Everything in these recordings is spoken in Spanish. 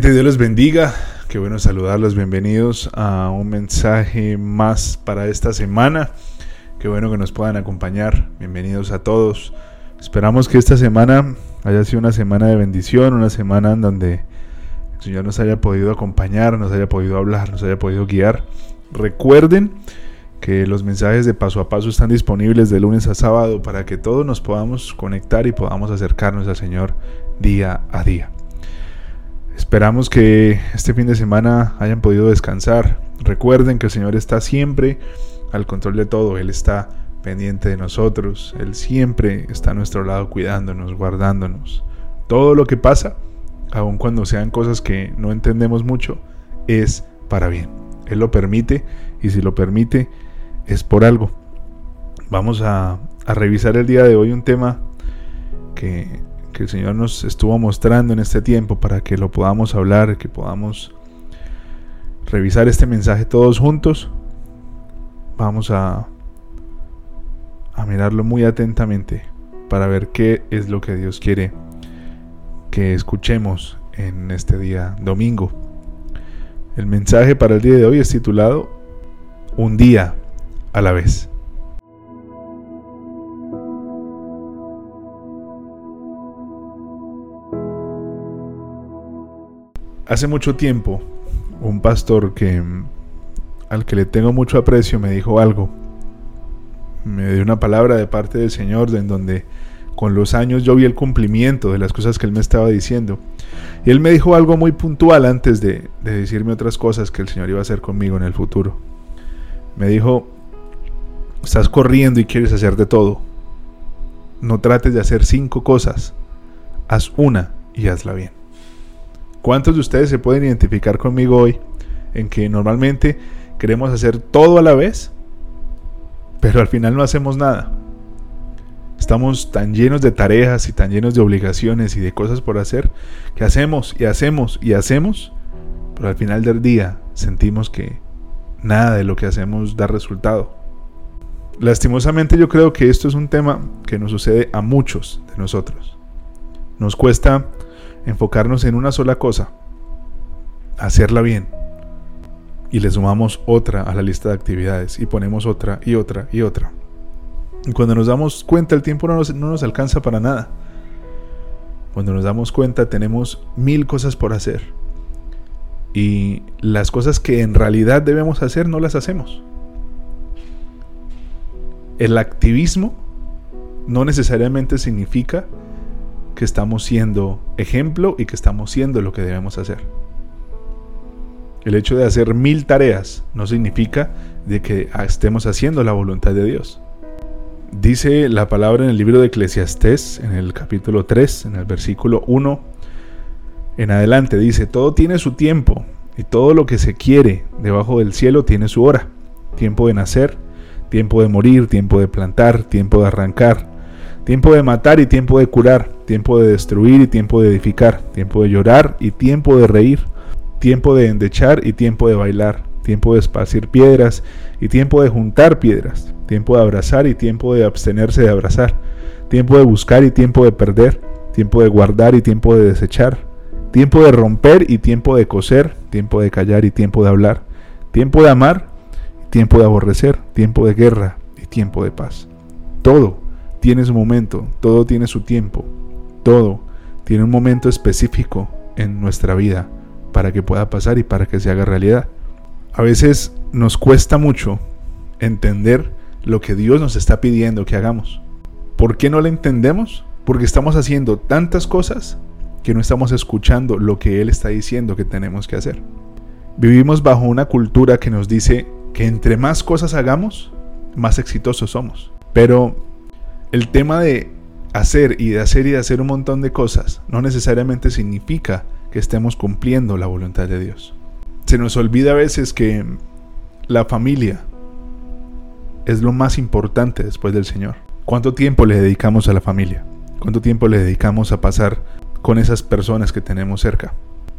Dios les bendiga. Qué bueno saludarlos. Bienvenidos a un mensaje más para esta semana. Qué bueno que nos puedan acompañar. Bienvenidos a todos. Esperamos que esta semana haya sido una semana de bendición, una semana en donde el Señor nos haya podido acompañar, nos haya podido hablar, nos haya podido guiar. Recuerden que los mensajes de paso a paso están disponibles de lunes a sábado para que todos nos podamos conectar y podamos acercarnos al Señor día a día. Esperamos que este fin de semana hayan podido descansar. Recuerden que el Señor está siempre al control de todo. Él está pendiente de nosotros. Él siempre está a nuestro lado cuidándonos, guardándonos. Todo lo que pasa, aun cuando sean cosas que no entendemos mucho, es para bien. Él lo permite y si lo permite es por algo. Vamos a, revisar el día de hoy un tema que que el Señor nos estuvo mostrando en este tiempo para que lo podamos hablar, que podamos revisar este mensaje todos juntos. Vamos a, a mirarlo muy atentamente para ver qué es lo que Dios quiere que escuchemos en este día domingo. El mensaje para el día de hoy es titulado Un día a la vez. Hace mucho tiempo, un pastor que al que le tengo mucho aprecio me dijo algo. Me dio una palabra de parte del Señor en donde con los años yo vi el cumplimiento de las cosas que él me estaba diciendo. Y él me dijo algo muy puntual antes de, de decirme otras cosas que el Señor iba a hacer conmigo en el futuro. Me dijo, estás corriendo y quieres hacer de todo. No trates de hacer cinco cosas. Haz una y hazla bien. ¿Cuántos de ustedes se pueden identificar conmigo hoy en que normalmente queremos hacer todo a la vez, pero al final no hacemos nada? Estamos tan llenos de tareas y tan llenos de obligaciones y de cosas por hacer que hacemos y hacemos y hacemos, pero al final del día sentimos que nada de lo que hacemos da resultado. Lastimosamente yo creo que esto es un tema que nos sucede a muchos de nosotros. Nos cuesta enfocarnos en una sola cosa, hacerla bien. Y le sumamos otra a la lista de actividades y ponemos otra y otra y otra. Y cuando nos damos cuenta el tiempo no nos, no nos alcanza para nada. Cuando nos damos cuenta tenemos mil cosas por hacer. Y las cosas que en realidad debemos hacer no las hacemos. El activismo no necesariamente significa que estamos siendo ejemplo y que estamos siendo lo que debemos hacer. El hecho de hacer mil tareas no significa de que estemos haciendo la voluntad de Dios. Dice la palabra en el libro de Eclesiastés, en el capítulo 3, en el versículo 1 en adelante, dice, todo tiene su tiempo y todo lo que se quiere debajo del cielo tiene su hora. Tiempo de nacer, tiempo de morir, tiempo de plantar, tiempo de arrancar, tiempo de matar y tiempo de curar, tiempo de destruir y tiempo de edificar, tiempo de llorar y tiempo de reír, tiempo de endechar y tiempo de bailar, tiempo de esparcir piedras y tiempo de juntar piedras, tiempo de abrazar y tiempo de abstenerse de abrazar, tiempo de buscar y tiempo de perder, tiempo de guardar y tiempo de desechar, tiempo de romper y tiempo de coser, tiempo de callar y tiempo de hablar, tiempo de amar y tiempo de aborrecer, tiempo de guerra y tiempo de paz. Todo tiene su momento, todo tiene su tiempo, todo tiene un momento específico en nuestra vida para que pueda pasar y para que se haga realidad. A veces nos cuesta mucho entender lo que Dios nos está pidiendo que hagamos. ¿Por qué no lo entendemos? Porque estamos haciendo tantas cosas que no estamos escuchando lo que Él está diciendo que tenemos que hacer. Vivimos bajo una cultura que nos dice que entre más cosas hagamos, más exitosos somos. Pero el tema de hacer y de hacer y de hacer un montón de cosas no necesariamente significa que estemos cumpliendo la voluntad de Dios. Se nos olvida a veces que la familia es lo más importante después del Señor. ¿Cuánto tiempo le dedicamos a la familia? ¿Cuánto tiempo le dedicamos a pasar con esas personas que tenemos cerca?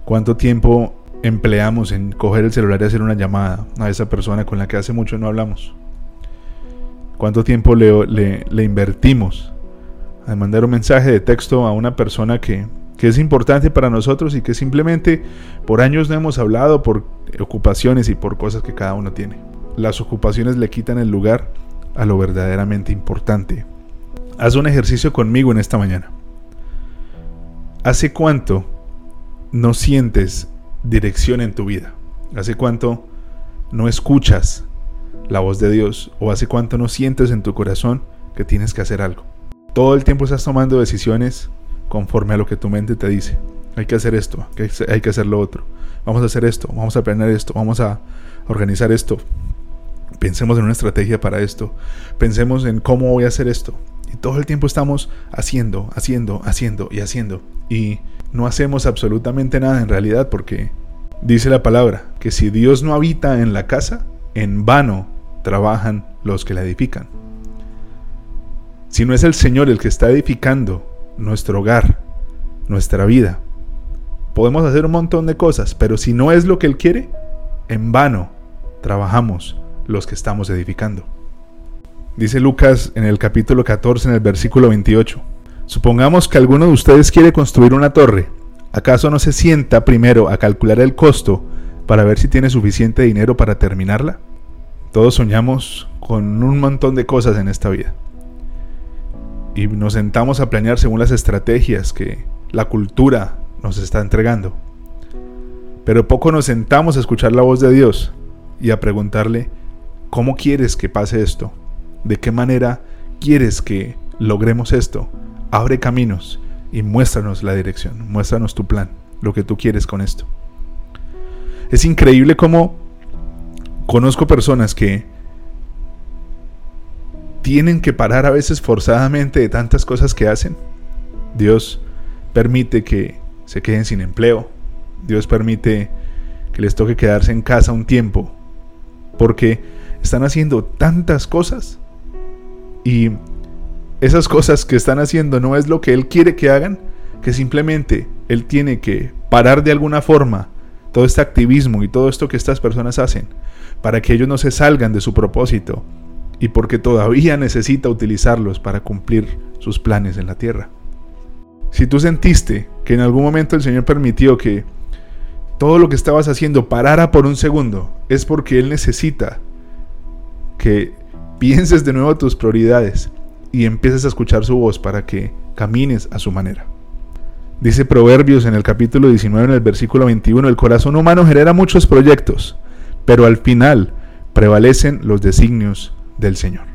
¿Cuánto tiempo empleamos en coger el celular y hacer una llamada a esa persona con la que hace mucho no hablamos? ¿Cuánto tiempo le, invertimos a mandar un mensaje de texto a una persona que que es importante para nosotros y que simplemente por años no hemos hablado por ocupaciones y por cosas que cada uno tiene. Las ocupaciones le quitan el lugar a lo verdaderamente importante. Haz un ejercicio conmigo en esta mañana. ¿Hace cuánto no sientes dirección en tu vida? ¿Hace cuánto no escuchas la voz de Dios? ¿O hace cuánto no sientes en tu corazón que tienes que hacer algo? Todo el tiempo estás tomando decisiones conforme a lo que tu mente te dice. Hay que hacer esto, hay que hacer lo otro. Vamos a hacer esto, vamos a planear esto, vamos a organizar esto. Pensemos en una estrategia para esto. Pensemos en cómo voy a hacer esto. Y todo el tiempo estamos haciendo, haciendo, haciendo y haciendo. Y no hacemos absolutamente nada en realidad porque dice la palabra que si Dios no habita en la casa, en vano trabajan los que la edifican. Si no es el Señor el que está edificando nuestro hogar, nuestra vida, podemos hacer un montón de cosas, pero si no es lo que Él quiere, en vano trabajamos los que estamos edificando. Dice Lucas en el capítulo 14, en el versículo 28. Supongamos que alguno de ustedes quiere construir una torre. ¿Acaso no se sienta primero a calcular el costo para ver si tiene suficiente dinero para terminarla? Todos soñamos con un montón de cosas en esta vida. Y nos sentamos a planear según las estrategias que la cultura nos está entregando. Pero poco nos sentamos a escuchar la voz de Dios y a preguntarle, ¿cómo quieres que pase esto? ¿De qué manera quieres que logremos esto? Abre caminos y muéstranos la dirección, muéstranos tu plan, lo que tú quieres con esto. Es increíble cómo conozco personas que tienen que parar a veces forzadamente de tantas cosas que hacen. Dios permite que se queden sin empleo. Dios permite que les toque quedarse en casa un tiempo. Porque están haciendo tantas cosas y esas cosas que están haciendo no es lo que Él quiere que hagan, que simplemente Él tiene que parar de alguna forma todo este activismo y todo esto que estas personas hacen para que ellos no se salgan de su propósito y porque todavía necesita utilizarlos para cumplir sus planes en la tierra. Si tú sentiste que en algún momento el Señor permitió que todo lo que estabas haciendo parara por un segundo, es porque Él necesita que pienses de nuevo tus prioridades y empieces a escuchar su voz para que camines a su manera. Dice Proverbios en el capítulo 19, en el versículo 21, el corazón humano genera muchos proyectos, pero al final prevalecen los designios del Señor.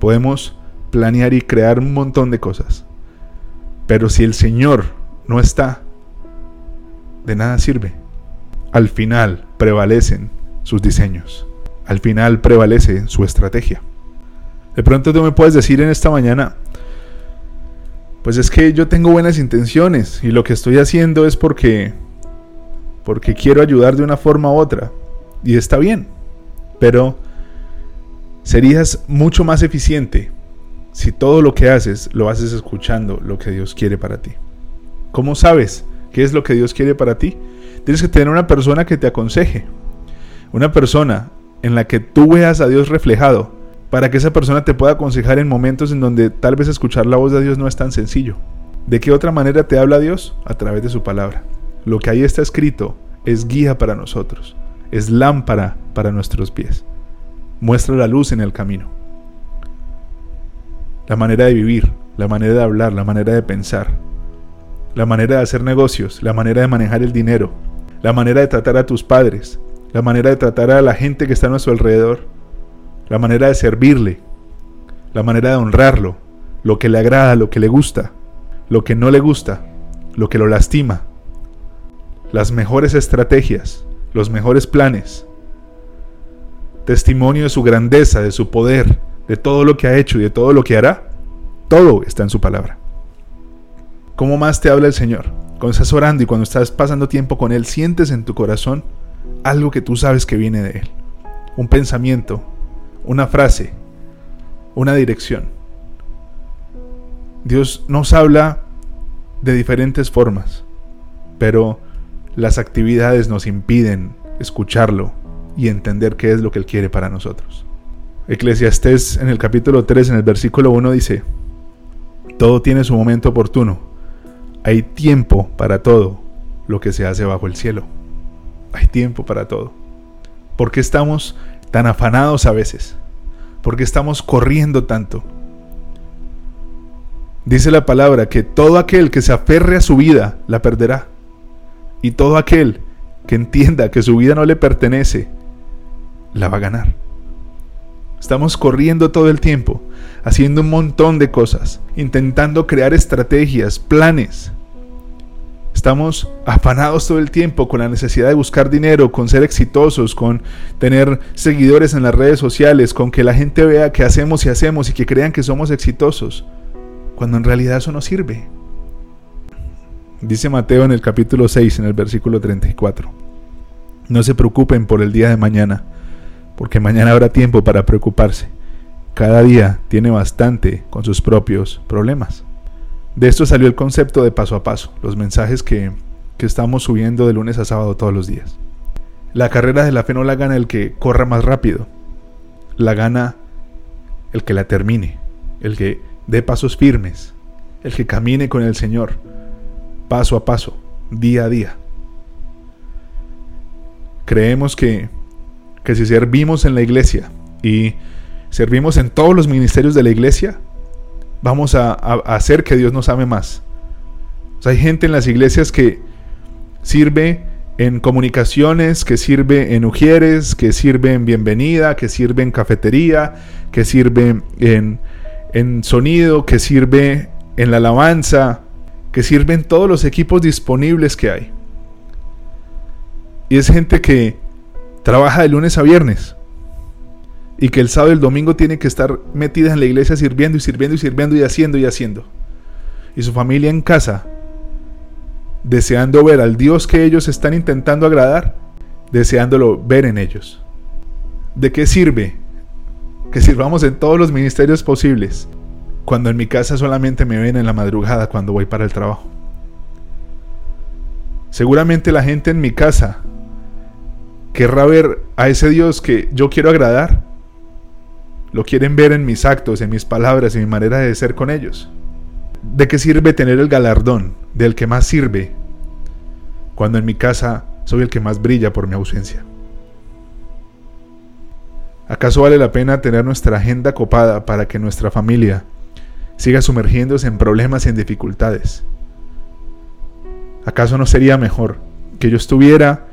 Podemos planear y crear un montón de cosas, pero si el Señor no está, de nada sirve. Al final prevalecen sus diseños al final prevalece su estrategia. De pronto tú me puedes decir en esta mañana, pues es que yo tengo buenas intenciones y lo que estoy haciendo es porque porque quiero ayudar de una forma u otra y está bien. Pero serías mucho más eficiente si todo lo que haces lo haces escuchando lo que Dios quiere para ti. ¿Cómo sabes qué es lo que Dios quiere para ti? Tienes que tener una persona que te aconseje. Una persona en la que tú veas a Dios reflejado, para que esa persona te pueda aconsejar en momentos en donde tal vez escuchar la voz de Dios no es tan sencillo. ¿De qué otra manera te habla Dios? A través de su palabra. Lo que ahí está escrito es guía para nosotros, es lámpara para nuestros pies. Muestra la luz en el camino. La manera de vivir, la manera de hablar, la manera de pensar, la manera de hacer negocios, la manera de manejar el dinero, la manera de tratar a tus padres, la manera de tratar a la gente que está a nuestro alrededor, la manera de servirle, la manera de honrarlo, lo que le agrada, lo que le gusta, lo que no le gusta, lo que lo lastima, las mejores estrategias, los mejores planes, testimonio de su grandeza, de su poder, de todo lo que ha hecho y de todo lo que hará, todo está en su palabra. ¿Cómo más te habla el Señor? Cuando estás orando y cuando estás pasando tiempo con Él, sientes en tu corazón algo que tú sabes que viene de Él. Un pensamiento, una frase, una dirección. Dios nos habla de diferentes formas, pero las actividades nos impiden escucharlo y entender qué es lo que Él quiere para nosotros. Eclesiastés en el capítulo 3, en el versículo 1 dice, todo tiene su momento oportuno, hay tiempo para todo lo que se hace bajo el cielo. Hay tiempo para todo. ¿Por qué estamos tan afanados a veces? ¿Por qué estamos corriendo tanto? Dice la palabra que todo aquel que se aferre a su vida la perderá. Y todo aquel que entienda que su vida no le pertenece, la va a ganar. Estamos corriendo todo el tiempo, haciendo un montón de cosas, intentando crear estrategias, planes. Estamos afanados todo el tiempo con la necesidad de buscar dinero, con ser exitosos, con tener seguidores en las redes sociales, con que la gente vea que hacemos y hacemos y que crean que somos exitosos cuando en realidad eso no sirve. Dice Mateo en el capítulo 6, en el versículo 34. No se preocupen por el día de mañana, porque mañana habrá tiempo para preocuparse. Cada día tiene bastante con sus propios problemas. De esto salió el concepto de paso a paso, los mensajes que, que estamos subiendo de lunes a sábado todos los días. La carrera de la fe no la gana el que corra más rápido, la gana el que la termine, el que dé pasos firmes, el que camine con el Señor, paso a paso, día a día. Creemos que, que si servimos en la iglesia y servimos en todos los ministerios de la iglesia, vamos a, hacer que Dios nos ame más. hay gente en las iglesias que sirve en comunicaciones, que sirve en ujieres, que sirve en bienvenida, que sirve en cafetería, que sirve en en sonido, que sirve en la alabanza, que sirve en todos los equipos disponibles que hay. Y es gente que trabaja de lunes a viernes. Y que el sábado y el domingo tiene que estar metida en la iglesia sirviendo y sirviendo y sirviendo y haciendo y haciendo. Y su familia en casa, deseando ver al Dios que ellos están intentando agradar, deseándolo ver en ellos. ¿De qué sirve que sirvamos en todos los ministerios posibles, cuando en mi casa solamente me ven en la madrugada cuando voy para el trabajo. Seguramente la gente en mi casa querrá ver a ese Dios que yo quiero agradar. Lo quieren ver en mis actos, en mis palabras, en mi manera de ser con ellos. ¿De qué sirve tener el galardón del que más sirve cuando en mi casa soy el que más brilla por mi ausencia? ¿Acaso vale la pena tener nuestra agenda copada para que nuestra familia siga sumergiéndose en problemas y en dificultades? ¿Acaso no sería mejor que yo estuviera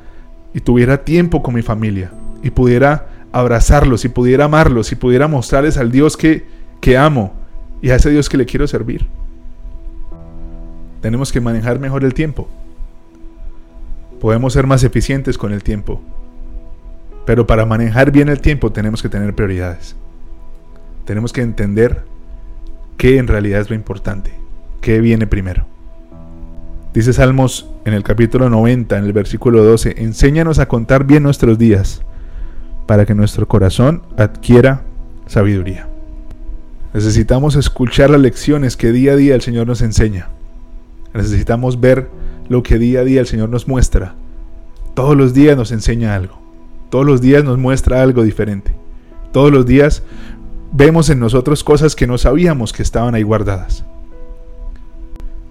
y tuviera tiempo con mi familia y pudiera abrazarlos y pudiera amarlos y pudiera mostrarles al Dios que, que amo y a ese Dios que le quiero servir? Tenemos que manejar mejor el tiempo. Podemos ser más eficientes con el tiempo. Pero para manejar bien el tiempo tenemos que tener prioridades. Tenemos que entender qué en realidad es lo importante, qué viene primero. Dice Salmos en el capítulo 90, en el versículo 12, enséñanos a contar bien nuestros días, para que nuestro corazón adquiera sabiduría. Necesitamos escuchar las lecciones que día a día el Señor nos enseña. Necesitamos ver lo que día a día el Señor nos muestra. Todos los días nos enseña algo. Todos los días nos muestra algo diferente. Todos los días vemos en nosotros cosas que no sabíamos que estaban ahí guardadas.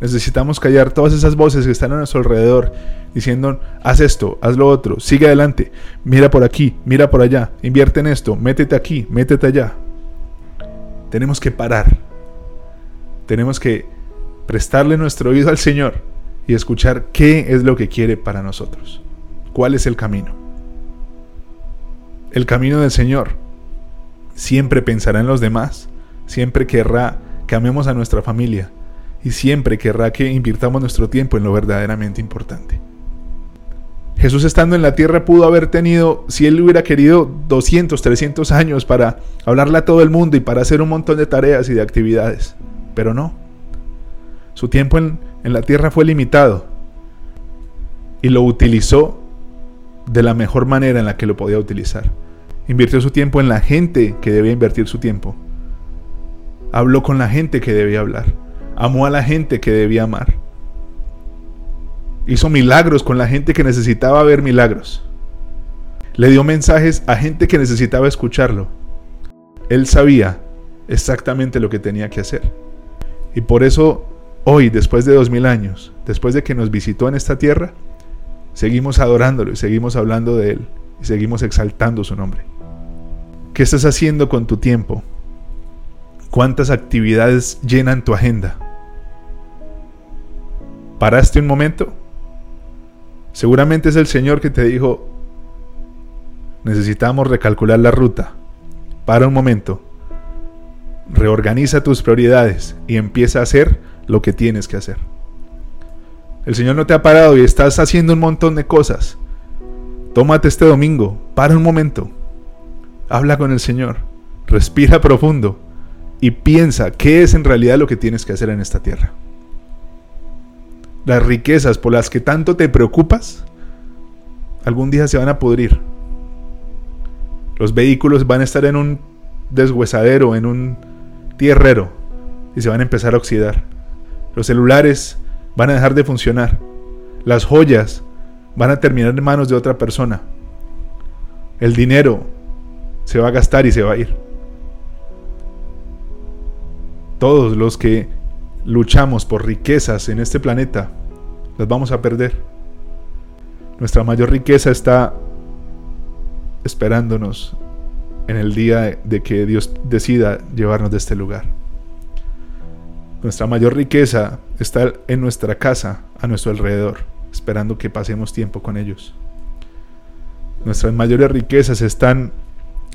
Necesitamos callar todas esas voces que están a nuestro alrededor diciendo, haz esto, haz lo otro, sigue adelante, mira por aquí, mira por allá, invierte en esto, métete aquí, métete allá. Tenemos que parar. Tenemos que prestarle nuestro oído al Señor y escuchar qué es lo que quiere para nosotros. ¿Cuál es el camino? el camino del Señor. Siempre pensará en los demás, siempre querrá que amemos a nuestra familia y siempre querrá que invirtamos nuestro tiempo en lo verdaderamente importante. Jesús estando en la tierra pudo haber tenido, si él hubiera querido, 200, 300 años para hablarle a todo el mundo y para hacer un montón de tareas y de actividades, pero no. Su tiempo en, en la tierra fue limitado y lo utilizó de la mejor manera en la que lo podía utilizar. Invirtió su tiempo en la gente que debía invertir su tiempo. Habló con la gente que debía hablar. Amó a la gente que debía amar. Hizo milagros con la gente que necesitaba ver milagros. Le dio mensajes a gente que necesitaba escucharlo. Él sabía exactamente lo que tenía que hacer. Y por eso hoy, después de dos mil años, después de que nos visitó en esta tierra, seguimos adorándolo y seguimos hablando de Él y seguimos exaltando su nombre. ¿Qué estás haciendo con tu tiempo? ¿Cuántas actividades llenan tu agenda? ¿Paraste un momento? Seguramente es el Señor que te dijo, necesitamos recalcular la ruta. Para un momento. Reorganiza tus prioridades y empieza a hacer lo que tienes que hacer. El Señor no te ha parado y estás haciendo un montón de cosas. Tómate este domingo, para un momento. Habla con el Señor. Respira profundo y piensa qué es en realidad lo que tienes que hacer en esta tierra. Las riquezas por las que tanto te preocupas, algún día se van a pudrir. Los vehículos van a estar en un deshuesadero, en un tierrero, y se van a empezar a oxidar. Los celulares van a dejar de funcionar. Las joyas van a terminar en manos de otra persona. El dinero se va a gastar y se va a ir. Todos los que luchamos por riquezas en este planeta, las vamos a perder. Nuestra mayor riqueza está esperándonos en el día de que Dios decida llevarnos de este lugar. Nuestra mayor riqueza está en nuestra casa, a nuestro alrededor, esperando que pasemos tiempo con ellos. Nuestras mayores riquezas están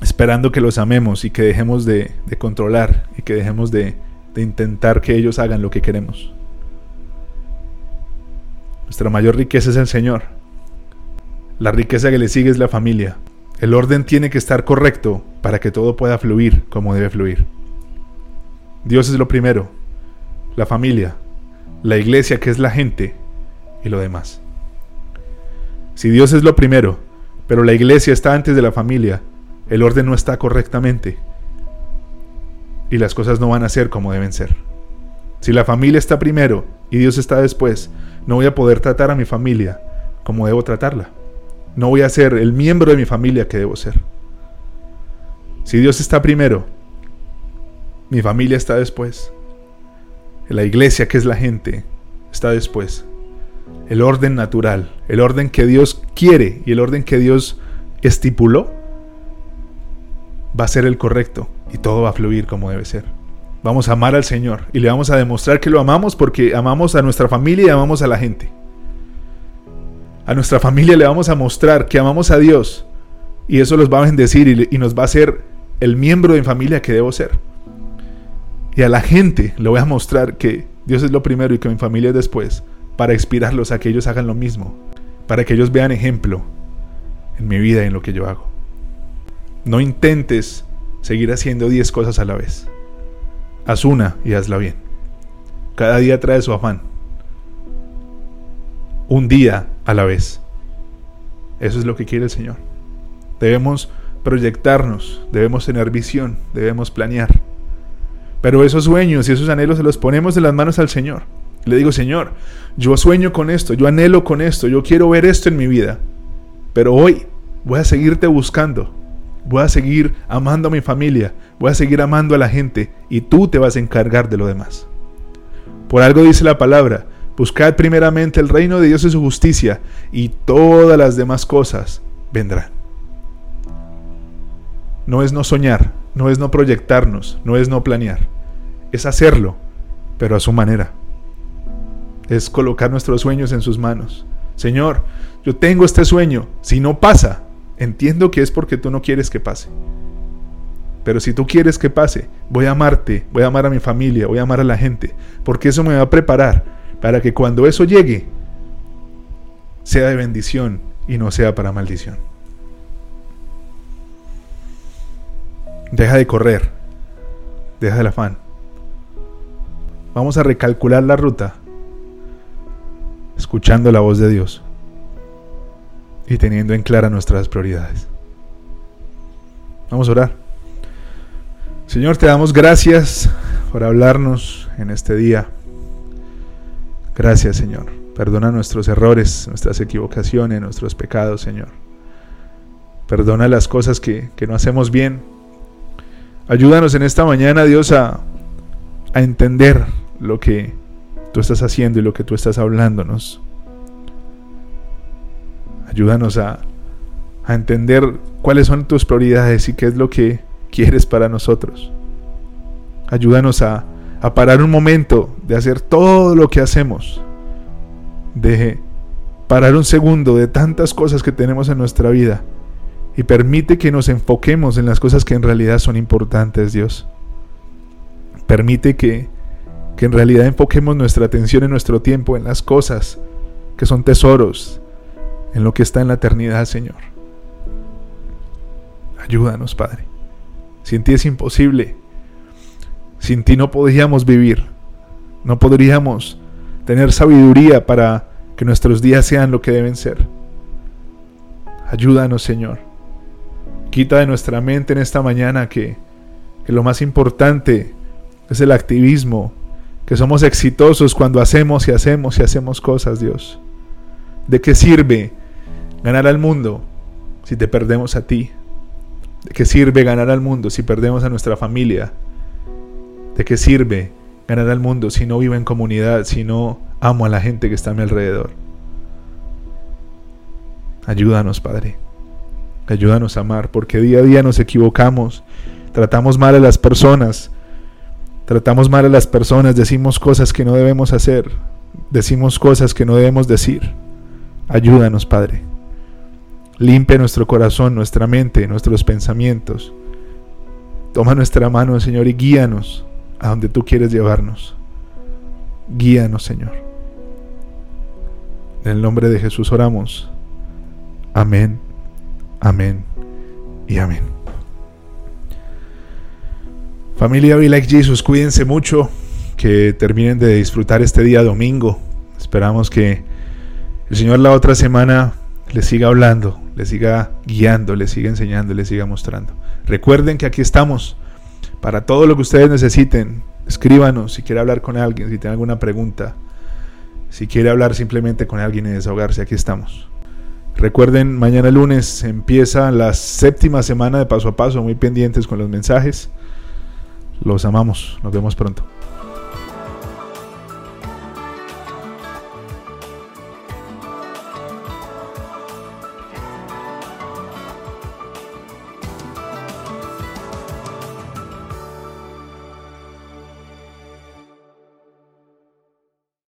esperando que los amemos y que dejemos de, controlar y que dejemos de, de intentar que ellos hagan lo que queremos. Nuestra mayor riqueza es el Señor. La riqueza que le sigue es la familia. El orden tiene que estar correcto para que todo pueda fluir como debe fluir. Dios es lo primero, la familia, la iglesia que es la gente y lo demás. Si Dios es lo primero, pero la iglesia está antes de la familia, el orden no está correctamente y las cosas no van a ser como deben ser. Si la familia está primero y Dios está después, no voy a poder tratar a mi familia como debo tratarla. No voy a ser el miembro de mi familia que debo ser. Si Dios está primero, mi familia está después. La iglesia, que es la gente, está después. El orden natural, el orden que Dios quiere y el orden que Dios estipuló, va a ser el correcto y todo va a fluir como debe ser. Vamos a amar al Señor y le vamos a demostrar que lo amamos porque amamos a nuestra familia y amamos a la gente. A nuestra familia le vamos a mostrar que amamos a Dios y eso los va a bendecir y, nos va a hacer el miembro de familia que debo ser. Y a la gente le voy a mostrar que Dios es lo primero y que mi familia es después, para inspirarlos a que ellos hagan lo mismo, para que ellos vean ejemplo en mi vida y en lo que yo hago. No intentes seguir haciendo 10 cosas a la vez. Haz una y hazla bien. Cada día trae su afán. Un día a la vez. Eso es lo que quiere el Señor. Debemos proyectarnos, debemos tener visión, debemos planear. Pero esos sueños y esos anhelos se los ponemos en las manos al Señor. Le digo, Señor, yo sueño con esto, yo anhelo con esto, yo quiero ver esto en mi vida. Pero hoy voy a seguirte buscando. Voy a seguir amando a mi familia, voy a seguir amando a la gente y tú te vas a encargar de lo demás. Por algo dice la palabra, buscad primeramente el reino de Dios y su justicia y todas las demás cosas vendrán. No es no soñar, no es no proyectarnos, no es no planear es hacerlo, pero a su manera. Es colocar nuestros sueños en sus manos. Señor, yo tengo este sueño. Si no pasa, entiendo que es porque tú no quieres que pase. Pero si tú quieres que pase, voy a amarte, voy a amar a mi familia, voy a amar a la gente, porque eso me va a preparar para que cuando eso llegue, sea de bendición y no sea para maldición. Deja de correr, deja el afán. Vamos a recalcular la ruta escuchando la voz de Dios y teniendo en clara nuestras prioridades. Vamos a orar. Señor, te damos gracias por hablarnos en este día. Gracias, Señor. Perdona nuestros errores, nuestras equivocaciones, nuestros pecados, Señor. Perdona las cosas que, que no hacemos bien. Ayúdanos en esta mañana, Dios, a, a entender lo que tú estás haciendo y lo que tú estás hablándonos. Ayúdanos a, a entender cuáles son tus prioridades y qué es lo que quieres para nosotros. Ayúdanos a, a parar un momento de hacer todo lo que hacemos, de parar un segundo de tantas cosas que tenemos en nuestra vida y permite que nos enfoquemos en las cosas que en realidad son importantes, Dios. Permite que, que en realidad enfoquemos nuestra atención en nuestro tiempo en las cosas que son tesoros, en lo que está en la eternidad, Señor. Ayúdanos, Padre. Sin ti es imposible. Sin ti no podríamos vivir. No podríamos tener sabiduría para que nuestros días sean lo que deben ser. Ayúdanos, Señor. Quita de nuestra mente en esta mañana que, que lo más importante es el activismo, que somos exitosos cuando hacemos y hacemos y hacemos cosas, Dios. ¿De qué sirve ganar al mundo si te perdemos a ti? ¿De qué sirve ganar al mundo si perdemos a nuestra familia? ¿De qué sirve ganar al mundo si no vivo en comunidad, si no amo a la gente que está a mi alrededor? Ayúdanos, Padre. Ayúdanos a amar, porque día a día nos equivocamos, tratamos mal a las personas, tratamos mal a las personas, decimos cosas que no debemos hacer, decimos cosas que no debemos decir. Ayúdanos, Padre. Limpia nuestro corazón, nuestra mente, nuestros pensamientos. Toma nuestra mano, Señor, y guíanos a donde tú quieres llevarnos. Guíanos, Señor. En el nombre de Jesús oramos. Amén, amén y amén. Familia Be Like Jesus, cuídense mucho, que terminen de disfrutar este día domingo. Esperamos que el Señor la otra semana les siga hablando, les siga guiando, les siga enseñando, les siga mostrando. Recuerden que aquí estamos para todo lo que ustedes necesiten. Escríbanos si quiere hablar con alguien, si tiene alguna pregunta, si quiere hablar simplemente con alguien y desahogarse, aquí estamos. Recuerden, mañana lunes empieza la séptima semana de paso a paso, muy pendientes con los mensajes. Los amamos, nos vemos pronto.